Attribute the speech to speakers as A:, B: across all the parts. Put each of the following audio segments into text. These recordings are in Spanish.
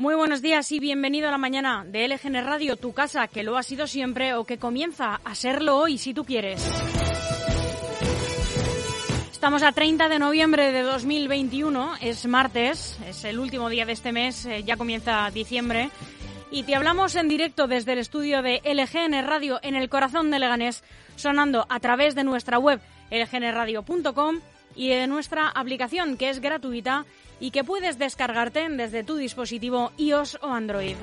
A: Muy buenos días y bienvenido a la mañana de LGN Radio, tu casa, que lo ha sido siempre o que comienza a serlo hoy si tú quieres. Estamos a 30 de noviembre de 2021, es martes, es el último día de este mes, eh, ya comienza diciembre. Y te hablamos en directo desde el estudio de LGN Radio en el corazón de Leganés, sonando a través de nuestra web lgnradio.com y de nuestra aplicación que es gratuita y que puedes descargarte desde tu dispositivo iOS o Android.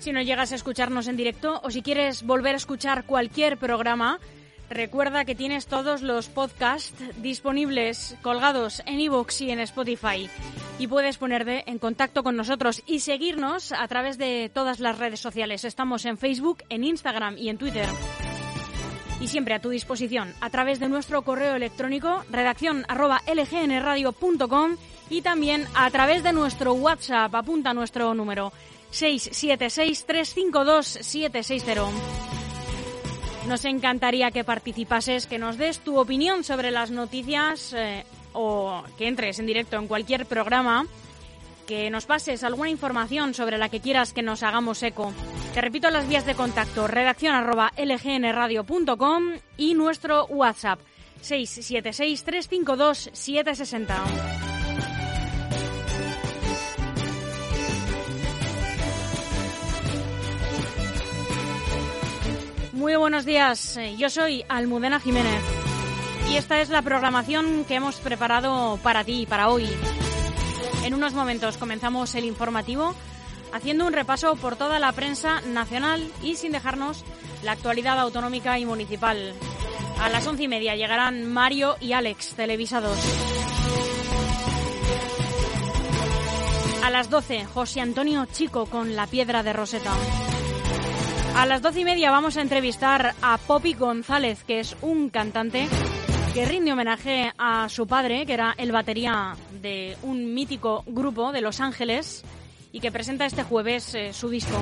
A: Si no llegas a escucharnos en directo o si quieres volver a escuchar cualquier programa, recuerda que tienes todos los podcasts disponibles colgados en iVoox y en Spotify y puedes ponerte en contacto con nosotros y seguirnos a través de todas las redes sociales. Estamos en Facebook, en Instagram y en Twitter y siempre a tu disposición a través de nuestro correo electrónico redacción lgnradio.com y también a través de nuestro WhatsApp. Apunta nuestro número 676-352-760. Nos encantaría que participases, que nos des tu opinión sobre las noticias eh, o que entres en directo en cualquier programa que nos pases alguna información sobre la que quieras que nos hagamos eco. Te repito las vías de contacto, redacción lgnradio.com y nuestro WhatsApp 676-352-760. Muy buenos días, yo soy Almudena Jiménez y esta es la programación que hemos preparado para ti, para hoy. En unos momentos comenzamos el informativo haciendo un repaso por toda la prensa nacional y sin dejarnos la actualidad autonómica y municipal. A las once y media llegarán Mario y Alex, televisados. A las doce, José Antonio Chico con La Piedra de Roseta. A las doce y media vamos a entrevistar a Poppy González, que es un cantante que rinde homenaje a su padre, que era el batería de un mítico grupo de Los Ángeles y que presenta este jueves eh, su disco.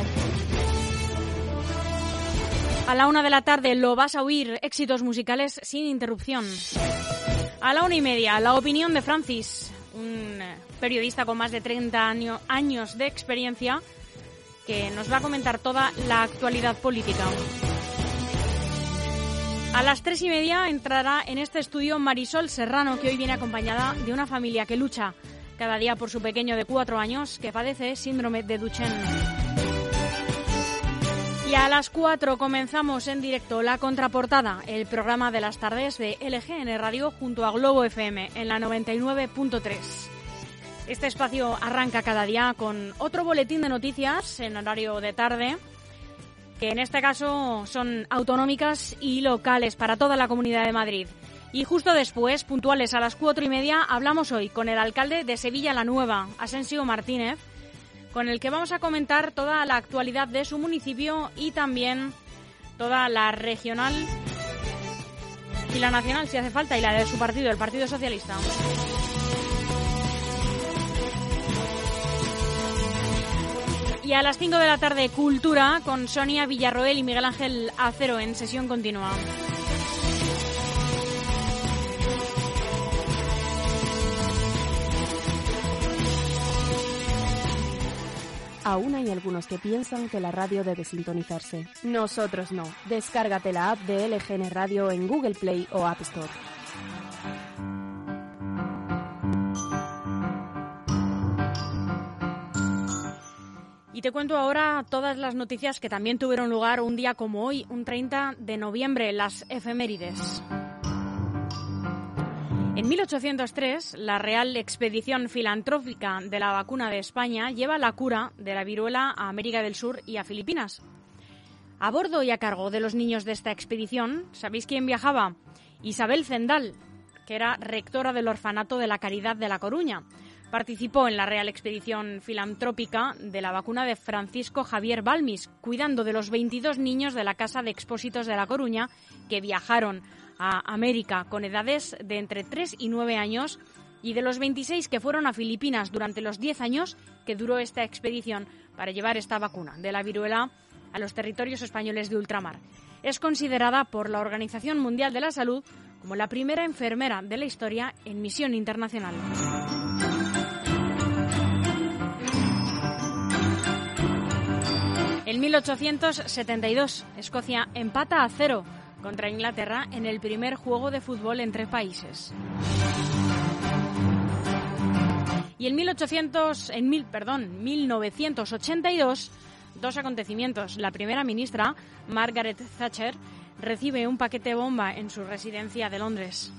A: A la una de la tarde lo vas a oír, éxitos musicales sin interrupción. A la una y media, la opinión de Francis, un eh, periodista con más de 30 años de experiencia, que nos va a comentar toda la actualidad política. A las tres y media entrará en este estudio Marisol Serrano, que hoy viene acompañada de una familia que lucha cada día por su pequeño de cuatro años que padece síndrome de Duchenne. Y a las cuatro comenzamos en directo la contraportada, el programa de las tardes de LGN Radio junto a Globo FM en la 99.3. Este espacio arranca cada día con otro boletín de noticias en horario de tarde que en este caso son autonómicas y locales para toda la Comunidad de Madrid. Y justo después, puntuales a las cuatro y media, hablamos hoy con el alcalde de Sevilla la Nueva, Asensio Martínez, con el que vamos a comentar toda la actualidad de su municipio y también toda la regional y la nacional, si hace falta, y la de su partido, el Partido Socialista. Y a las 5 de la tarde, Cultura con Sonia Villarroel y Miguel Ángel Acero en sesión continua.
B: Aún hay algunos que piensan que la radio debe sintonizarse. Nosotros no. Descárgate la app de LGN Radio en Google Play o App Store.
A: Te cuento ahora todas las noticias que también tuvieron lugar un día como hoy, un 30 de noviembre, las efemérides. En 1803, la Real Expedición Filantrópica de la Vacuna de España lleva la cura de la viruela a América del Sur y a Filipinas. A bordo y a cargo de los niños de esta expedición, ¿sabéis quién viajaba? Isabel Zendal, que era rectora del Orfanato de la Caridad de La Coruña. Participó en la Real Expedición Filantrópica de la vacuna de Francisco Javier Balmis, cuidando de los 22 niños de la Casa de Expósitos de La Coruña que viajaron a América con edades de entre 3 y 9 años y de los 26 que fueron a Filipinas durante los 10 años que duró esta expedición para llevar esta vacuna de la viruela a los territorios españoles de ultramar. Es considerada por la Organización Mundial de la Salud
C: como la primera enfermera de la historia en misión internacional. En 1872, Escocia empata a cero contra Inglaterra en el primer juego de fútbol entre países. Y en, 1800, en mil, perdón, 1982, dos acontecimientos. La primera ministra, Margaret Thatcher, recibe un paquete bomba en su residencia de Londres.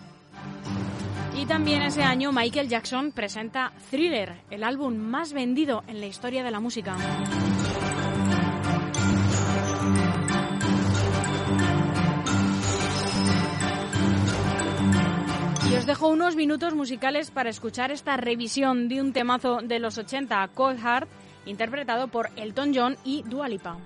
C: Y también ese año Michael Jackson presenta Thriller, el álbum más vendido en la historia de la música. Dejo unos minutos musicales para escuchar esta revisión de un temazo de los 80, Cold Heart, interpretado por Elton John y Dua Lipa.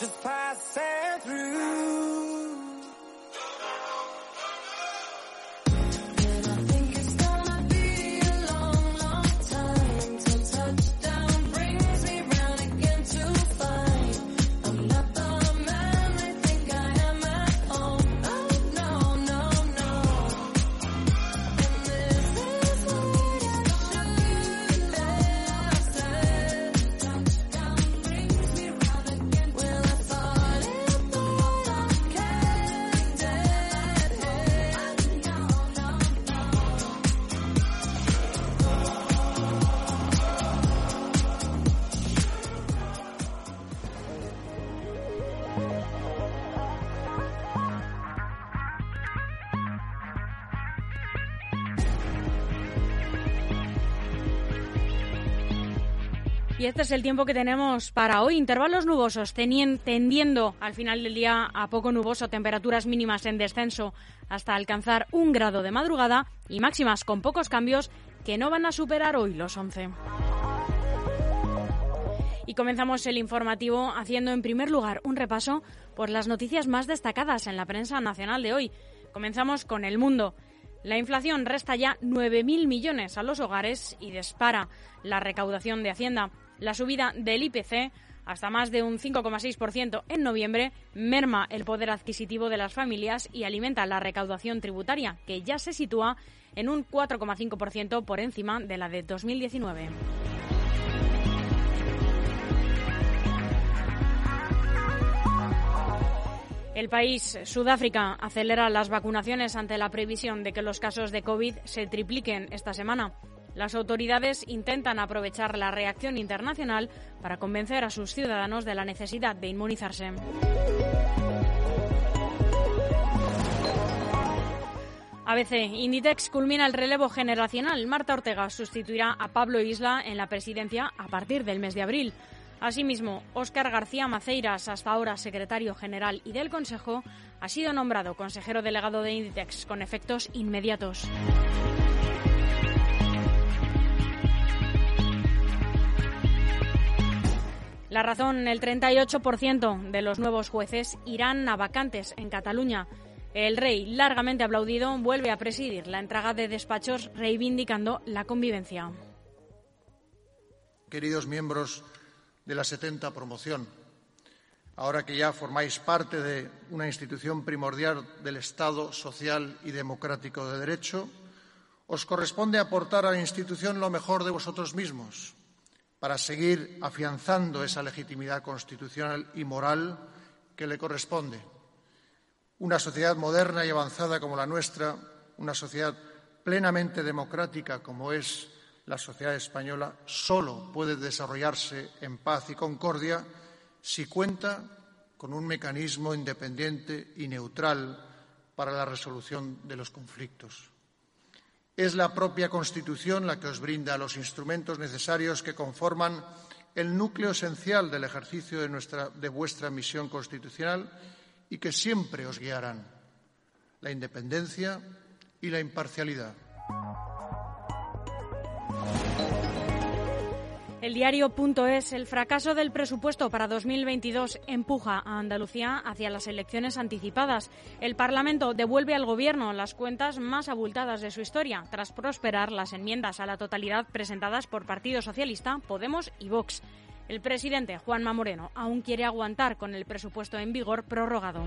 C: just passing through. Y este es el tiempo que tenemos para hoy. Intervalos nubosos, tendiendo al final del día a poco nuboso, temperaturas mínimas en descenso hasta alcanzar un grado de madrugada y máximas con pocos cambios que no van a superar hoy los 11. Y comenzamos el informativo haciendo en primer lugar un repaso por las noticias más destacadas en la prensa nacional de hoy. Comenzamos con El Mundo. La inflación resta ya 9.000 millones a los hogares y dispara la recaudación de Hacienda. La subida del IPC hasta más de un 5,6% en noviembre merma el poder adquisitivo de las familias y alimenta la recaudación tributaria, que ya se sitúa en un 4,5% por encima de la de 2019.
A: El país, Sudáfrica, acelera las vacunaciones ante la previsión de que los casos de COVID se tripliquen esta semana. Las autoridades intentan aprovechar la reacción internacional para convencer a sus ciudadanos de la necesidad de inmunizarse. ABC, Inditex culmina el relevo generacional. Marta Ortega sustituirá a Pablo Isla en la presidencia a partir del mes de abril. Asimismo, Óscar García Maceiras, hasta ahora secretario general y del Consejo, ha sido nombrado consejero delegado de Inditex con efectos inmediatos. La razón, el 38% de los nuevos jueces irán a vacantes en Cataluña. El rey, largamente aplaudido, vuelve a presidir la entrega de despachos reivindicando la convivencia.
D: Queridos miembros de la 70 promoción. Ahora que ya formáis parte de una institución primordial del Estado social y democrático de derecho, os corresponde aportar a la institución lo mejor de vosotros mismos para seguir afianzando esa legitimidad constitucional y moral que le corresponde. Una sociedad moderna y avanzada como la nuestra, una sociedad plenamente democrática como es la sociedad española solo puede desarrollarse en paz y concordia si cuenta con un mecanismo independiente y neutral para la resolución de los conflictos. Es la propia Constitución la que os brinda los instrumentos necesarios que conforman el núcleo esencial del ejercicio de, vuestra misión constitucional y que siempre os guiarán la independencia y la imparcialidad.
A: El diario.es, el fracaso del presupuesto para 2022 empuja a Andalucía hacia las elecciones anticipadas. El Parlamento devuelve al Gobierno las cuentas más abultadas de su historia, tras prosperar las enmiendas a la totalidad presentadas por Partido Socialista, Podemos y Vox. El presidente Juanma Moreno aún quiere aguantar con el presupuesto en vigor prorrogado.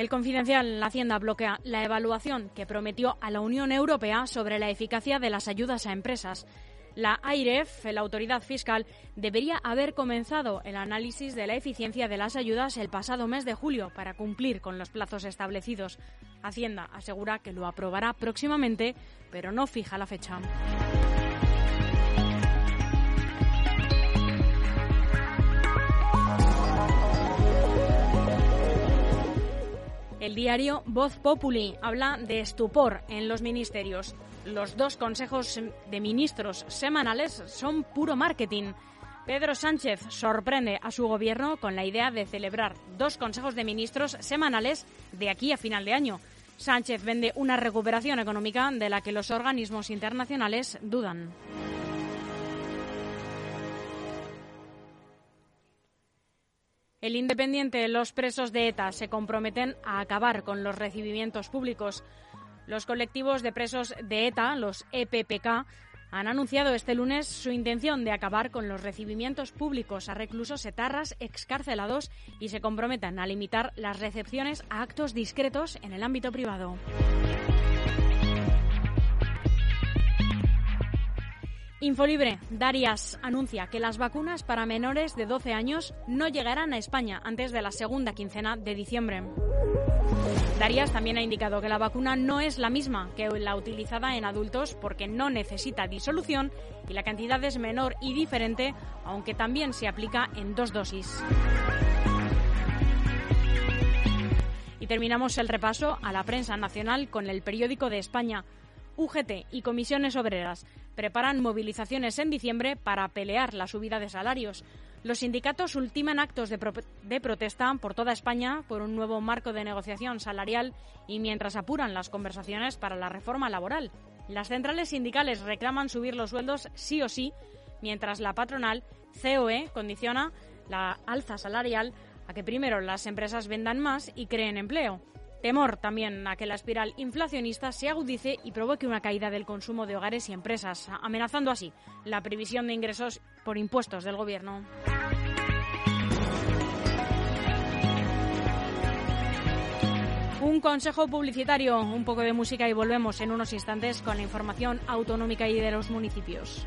A: El Confidencial, la Hacienda bloquea la evaluación que prometió a la Unión Europea sobre la eficacia de las ayudas a empresas. La AIREF, la autoridad fiscal, debería haber comenzado el análisis de la eficiencia de las ayudas el pasado mes de julio para cumplir con los plazos establecidos. Hacienda asegura que lo aprobará próximamente, pero no fija la fecha. El diario Voz Populi habla de estupor en los ministerios. Los dos consejos de ministros semanales son puro marketing. Pedro Sánchez sorprende a su gobierno con la idea de celebrar dos consejos de ministros semanales de aquí a final de año. Sánchez vende una recuperación económica de la que los organismos internacionales dudan. El Independiente, los presos de ETA se comprometen a acabar con los recibimientos públicos. Los colectivos de presos de ETA, los EPPK, han anunciado este lunes su intención de acabar con los recibimientos públicos a reclusos etarras excarcelados y se comprometen a limitar las recepciones a actos discretos en el ámbito privado. Infolibre, Darias anuncia que las vacunas para menores de 12 años no llegarán a España antes de la segunda quincena de diciembre. Darias también ha indicado que la vacuna no es la misma que la utilizada en adultos porque no necesita disolución y la cantidad es menor y diferente, aunque también se aplica en dos dosis. Y terminamos el repaso a la prensa nacional con el periódico de España. UGT y comisiones obreras preparan movilizaciones en diciembre para pelear la subida de salarios. Los sindicatos ultiman actos de, protesta por toda España por un nuevo marco de negociación salarial y mientras apuran las conversaciones para la reforma laboral. Las centrales sindicales reclaman subir los sueldos sí o sí, mientras la patronal COE condiciona la alza salarial a que primero las empresas vendan más y creen empleo. Temor también a que la espiral inflacionista se agudice y provoque una caída del consumo de hogares y empresas, amenazando así la previsión de ingresos por impuestos del Gobierno. Un consejo publicitario, un poco de música y volvemos en unos instantes con la información autonómica y de los municipios.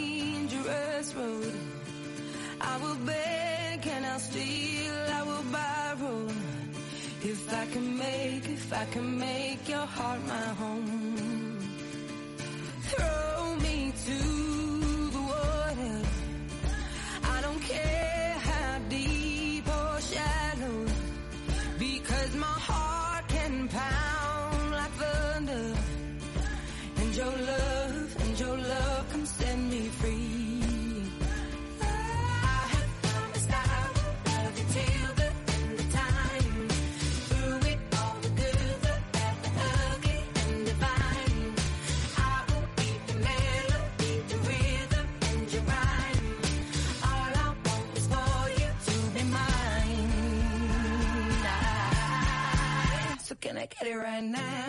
C: Tread road. I will beg and I'll steal, I will borrow. If I can make, if I can make your heart my home. Throw me to and now.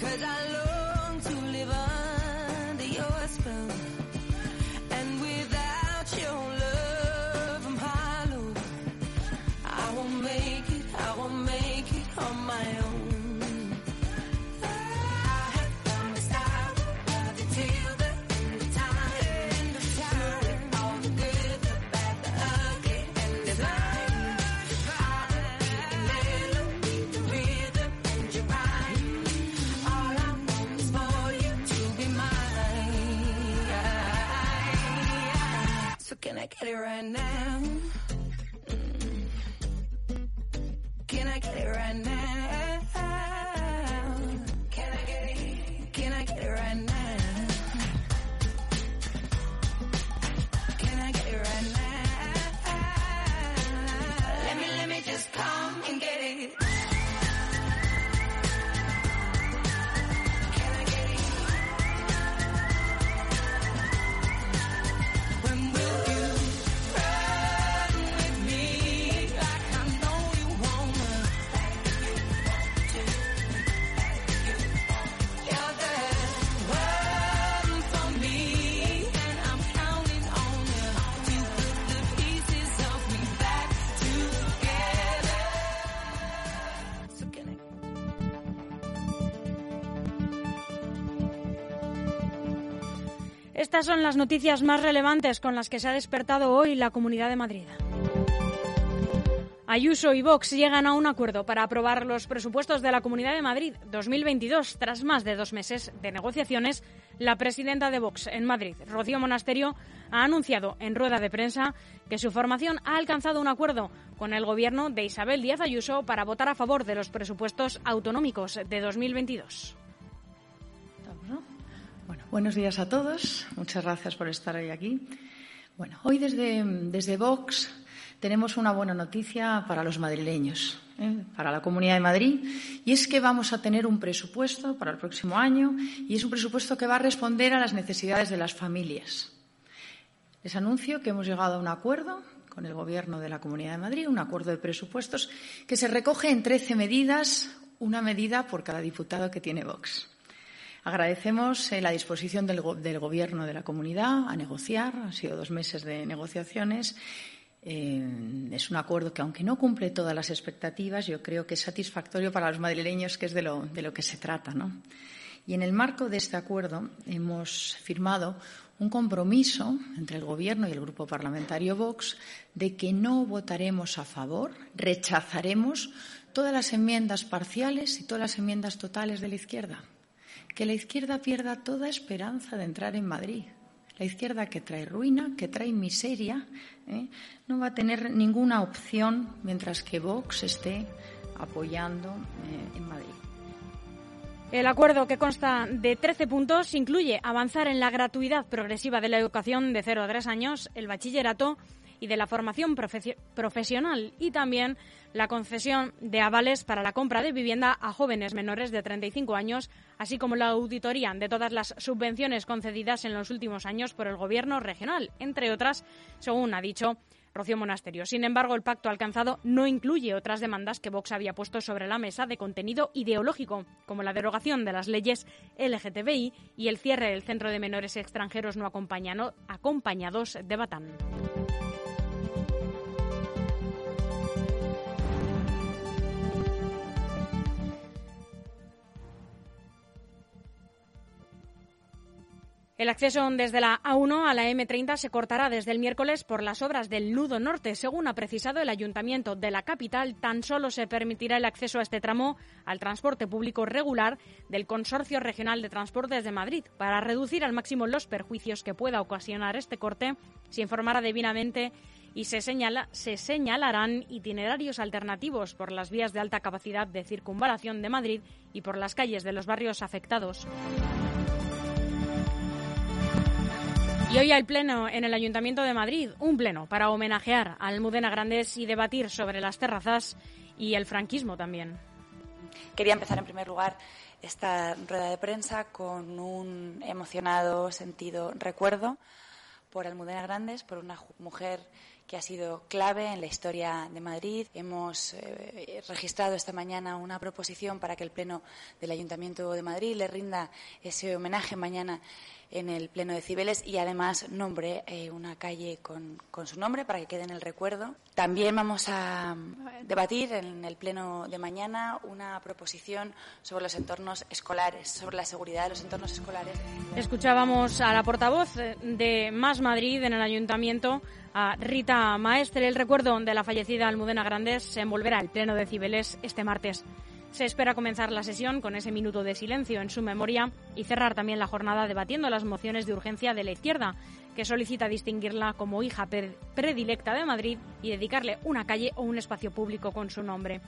C: cause I love body right now.
A: Estas son las noticias más relevantes con las que se ha despertado hoy la Comunidad de Madrid. Ayuso y Vox llegan a un acuerdo para aprobar los presupuestos de la Comunidad de Madrid 2022. Tras más de dos meses de negociaciones, la presidenta de Vox en Madrid, Rocío Monasterio, ha anunciado en rueda de prensa que su formación ha alcanzado un acuerdo con el gobierno de Isabel Díaz Ayuso para votar a favor de los presupuestos autonómicos de 2022.
E: Buenos días a todos. Muchas gracias por estar hoy aquí. Bueno, hoy desde, desde Vox tenemos una buena noticia para los madrileños, ¿eh? para la Comunidad de Madrid, y es que vamos a tener un presupuesto para el próximo año y es un presupuesto que va a responder a las necesidades de las familias. Les anuncio que hemos llegado a un acuerdo con el Gobierno de la Comunidad de Madrid, un acuerdo de presupuestos que se recoge en 13 medidas, una medida por cada diputado que tiene Vox. Agradecemos eh, la disposición del, go del, Gobierno de la Comunidad a negociar. Han sido dos meses de negociaciones. Eh, es un acuerdo que, aunque no cumple todas las expectativas, yo creo que es satisfactorio para los madrileños, que es de lo, de lo que se trata. ¿no? Y en el marco de este acuerdo hemos firmado un compromiso entre el Gobierno y el Grupo Parlamentario Vox de que no votaremos a favor, rechazaremos todas las enmiendas parciales y todas las enmiendas totales de la izquierda. Que la izquierda pierda toda esperanza de entrar en Madrid. La izquierda que trae ruina, que trae miseria, ¿eh? no va a tener ninguna opción mientras que Vox esté apoyando eh, en Madrid.
A: El acuerdo, que consta de 13 puntos, incluye avanzar en la gratuidad progresiva de la educación de 0 a 3 años, el bachillerato y de la formación profesional y también la concesión de avales para la compra de vivienda a jóvenes menores de 35 años, así como la auditoría de todas las subvenciones concedidas en los últimos años por el Gobierno regional, entre otras, según ha dicho Rocío Monasterio. Sin embargo, el pacto alcanzado no incluye otras demandas que Vox había puesto sobre la mesa de contenido ideológico, como la derogación de las leyes LGTBI y el cierre del Centro de Menores Extranjeros No Acompañados de Batán. El acceso desde la A1 a la M30 se cortará desde el miércoles por las obras del nudo norte. Según ha precisado el ayuntamiento de la capital, tan solo se permitirá el acceso a este tramo al transporte público regular del Consorcio Regional de Transportes de Madrid. Para reducir al máximo los perjuicios que pueda ocasionar este corte, se informará debidamente y se, se señalarán itinerarios alternativos por las vías de alta capacidad de circunvalación de Madrid y por las calles de los barrios afectados. Y hoy hay pleno en el Ayuntamiento de Madrid, un pleno para homenajear a Almudena Grandes y debatir sobre las terrazas y el franquismo también.
F: Quería empezar en primer lugar esta rueda de prensa con un emocionado sentido recuerdo por Almudena Grandes, por una mujer que ha sido clave en la historia de Madrid. Hemos eh, registrado esta mañana una proposición para que el Pleno del Ayuntamiento de Madrid le rinda ese homenaje mañana en el Pleno de Cibeles y además nombre eh, una calle con, su nombre para que quede en el recuerdo. También vamos a debatir en el Pleno de mañana una proposición sobre los entornos escolares, sobre la seguridad de los entornos escolares.
A: Escuchábamos a la portavoz de Más Madrid en el Ayuntamiento, a Rita Maestre. El recuerdo de la fallecida Almudena Grandes se envolverá el Pleno de Cibeles este martes. Se espera comenzar la sesión con ese minuto de silencio en su memoria y cerrar también la jornada debatiendo las mociones de urgencia de la izquierda, que solicita distinguirla como hija predilecta de Madrid y dedicarle una calle o un espacio público con su nombre.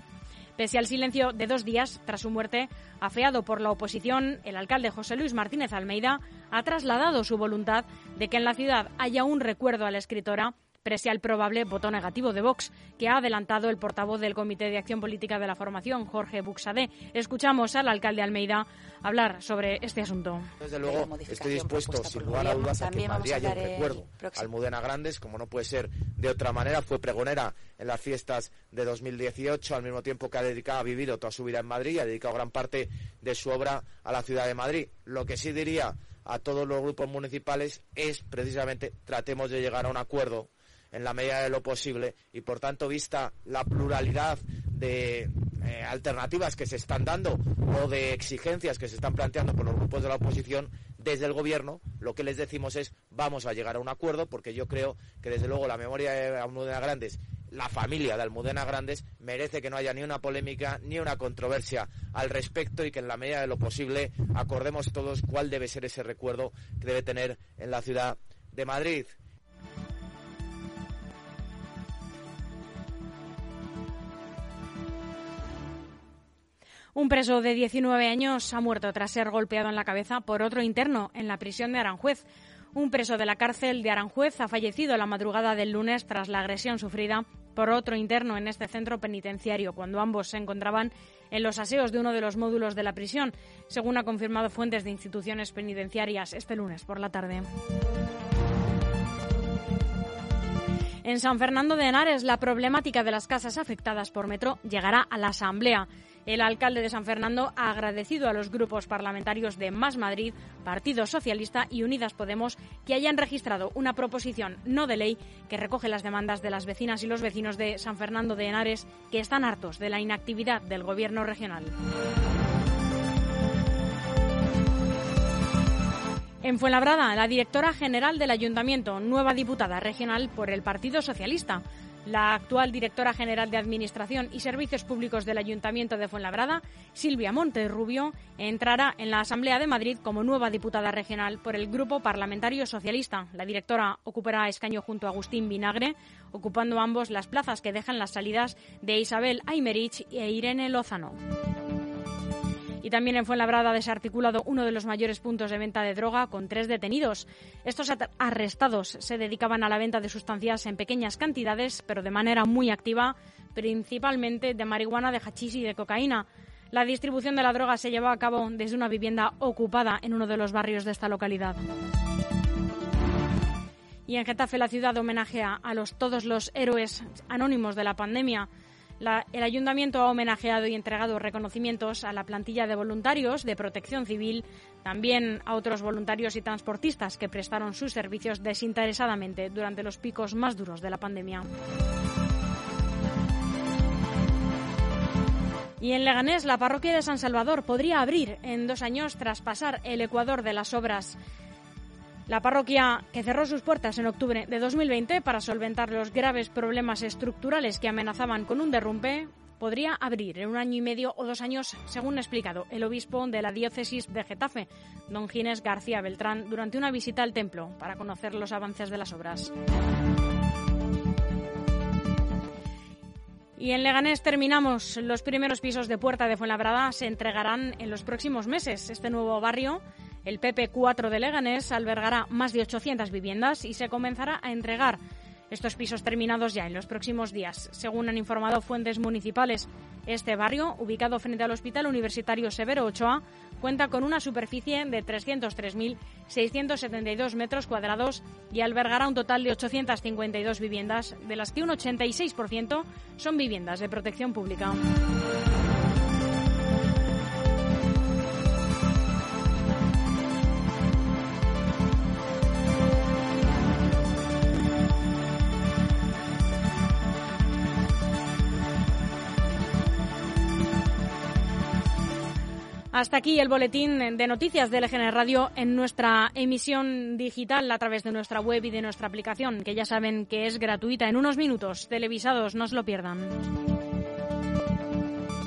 A: Pese al silencio de dos días tras su muerte, afeado por la oposición, el alcalde José Luis Martínez Almeida ha trasladado su voluntad de que en la ciudad haya un recuerdo a la escritora prese al probable voto negativo de Vox, que ha adelantado el portavoz del Comité de Acción Política de la Formación, Jorge Buxadé. Escuchamos al alcalde Almeida hablar sobre este asunto.
G: Desde luego, estoy dispuesto, sin lugar a dudas, a que Madrid haya un recuerdo. Almudena Grandes, como no puede ser de otra manera, fue pregonera en las fiestas de 2018, al mismo tiempo que ha dedicado, ha vivido toda su vida en Madrid y ha dedicado gran parte de su obra a la ciudad de Madrid. Lo que sí diría a todos los grupos municipales es precisamente tratemos de llegar a un acuerdo en la medida de lo posible y por tanto vista la pluralidad de eh, alternativas que se están dando o de exigencias que se están planteando por los grupos de la oposición desde el gobierno lo que les decimos es vamos a llegar a un acuerdo porque yo creo que desde luego la memoria de Almudena Grandes la familia de Almudena Grandes merece que no haya ni una polémica ni una controversia al respecto y que en la medida de lo posible acordemos todos cuál debe ser ese recuerdo que debe tener en la ciudad de Madrid.
A: Un preso de 19 años ha muerto tras ser golpeado en la cabeza por otro interno en la prisión de Aranjuez. Un preso de la cárcel de Aranjuez ha fallecido la madrugada del lunes tras la agresión sufrida por otro interno en este centro penitenciario, cuando ambos se encontraban en los aseos de uno de los módulos de la prisión, según ha confirmado fuentes de instituciones penitenciarias este lunes por la tarde. En San Fernando de Henares, la problemática de las casas afectadas por metro llegará a la Asamblea. El alcalde de San Fernando ha agradecido a los grupos parlamentarios de Más Madrid, Partido Socialista y Unidas Podemos que hayan registrado una proposición no de ley que recoge las demandas de las vecinas y los vecinos de San Fernando de Henares que están hartos de la inactividad del Gobierno regional. En Fuenlabrada, la directora general del Ayuntamiento, nueva diputada regional por el Partido Socialista, La actual directora general de Administración y Servicios Públicos del Ayuntamiento de Fuenlabrada, Silvia Monterrubio, entrará en la Asamblea de Madrid como nueva diputada regional por el Grupo Parlamentario Socialista. La directora ocupará escaño junto a Agustín Vinagre, ocupando ambos las plazas que dejan las salidas de Isabel Aymerich e Irene Lozano. Y también en Fuenlabrada ha desarticulado uno de los mayores puntos de venta de droga con tres detenidos. Estos arrestados se dedicaban a la venta de sustancias en pequeñas cantidades, pero de manera muy activa, principalmente de marihuana, de hachís y de cocaína. La distribución de la droga se llevó a cabo desde una vivienda ocupada en uno de los barrios de esta localidad. Y en Getafe la ciudad homenajea a los, todos los héroes anónimos de la pandemia el ayuntamiento ha homenajeado y entregado reconocimientos a la plantilla de voluntarios de protección civil, también a otros voluntarios y transportistas que prestaron sus servicios desinteresadamente durante los picos más duros de la pandemia. Y en Leganés, la parroquia de San Salvador podría abrir en dos años tras pasar el ecuador de las obras. La parroquia, que cerró sus puertas en octubre de 2020 para solventar los graves problemas estructurales que amenazaban con un derrumbe, podría abrir en un año y medio o dos años, según ha explicado el obispo de la diócesis de Getafe, don Ginés García Beltrán, durante una visita al templo para conocer los avances de las obras. Y en Leganés terminamos. Los primeros pisos de Puerta de Fuenlabrada se entregarán en los próximos meses. Este nuevo barrio el PP4 de Leganés albergará más de 800 viviendas y se comenzará a entregar estos pisos terminados ya en los próximos días. Según han informado fuentes municipales, este barrio, ubicado frente al Hospital Universitario Severo Ochoa, cuenta con una superficie de 303.672 metros cuadrados y albergará un total de 852 viviendas, de las que un 86% son viviendas de protección pública. Hasta aquí el boletín de noticias de LGN Radio en nuestra emisión digital a través de nuestra web y de nuestra aplicación, que ya saben que es gratuita en unos minutos. Televisados, no se lo pierdan.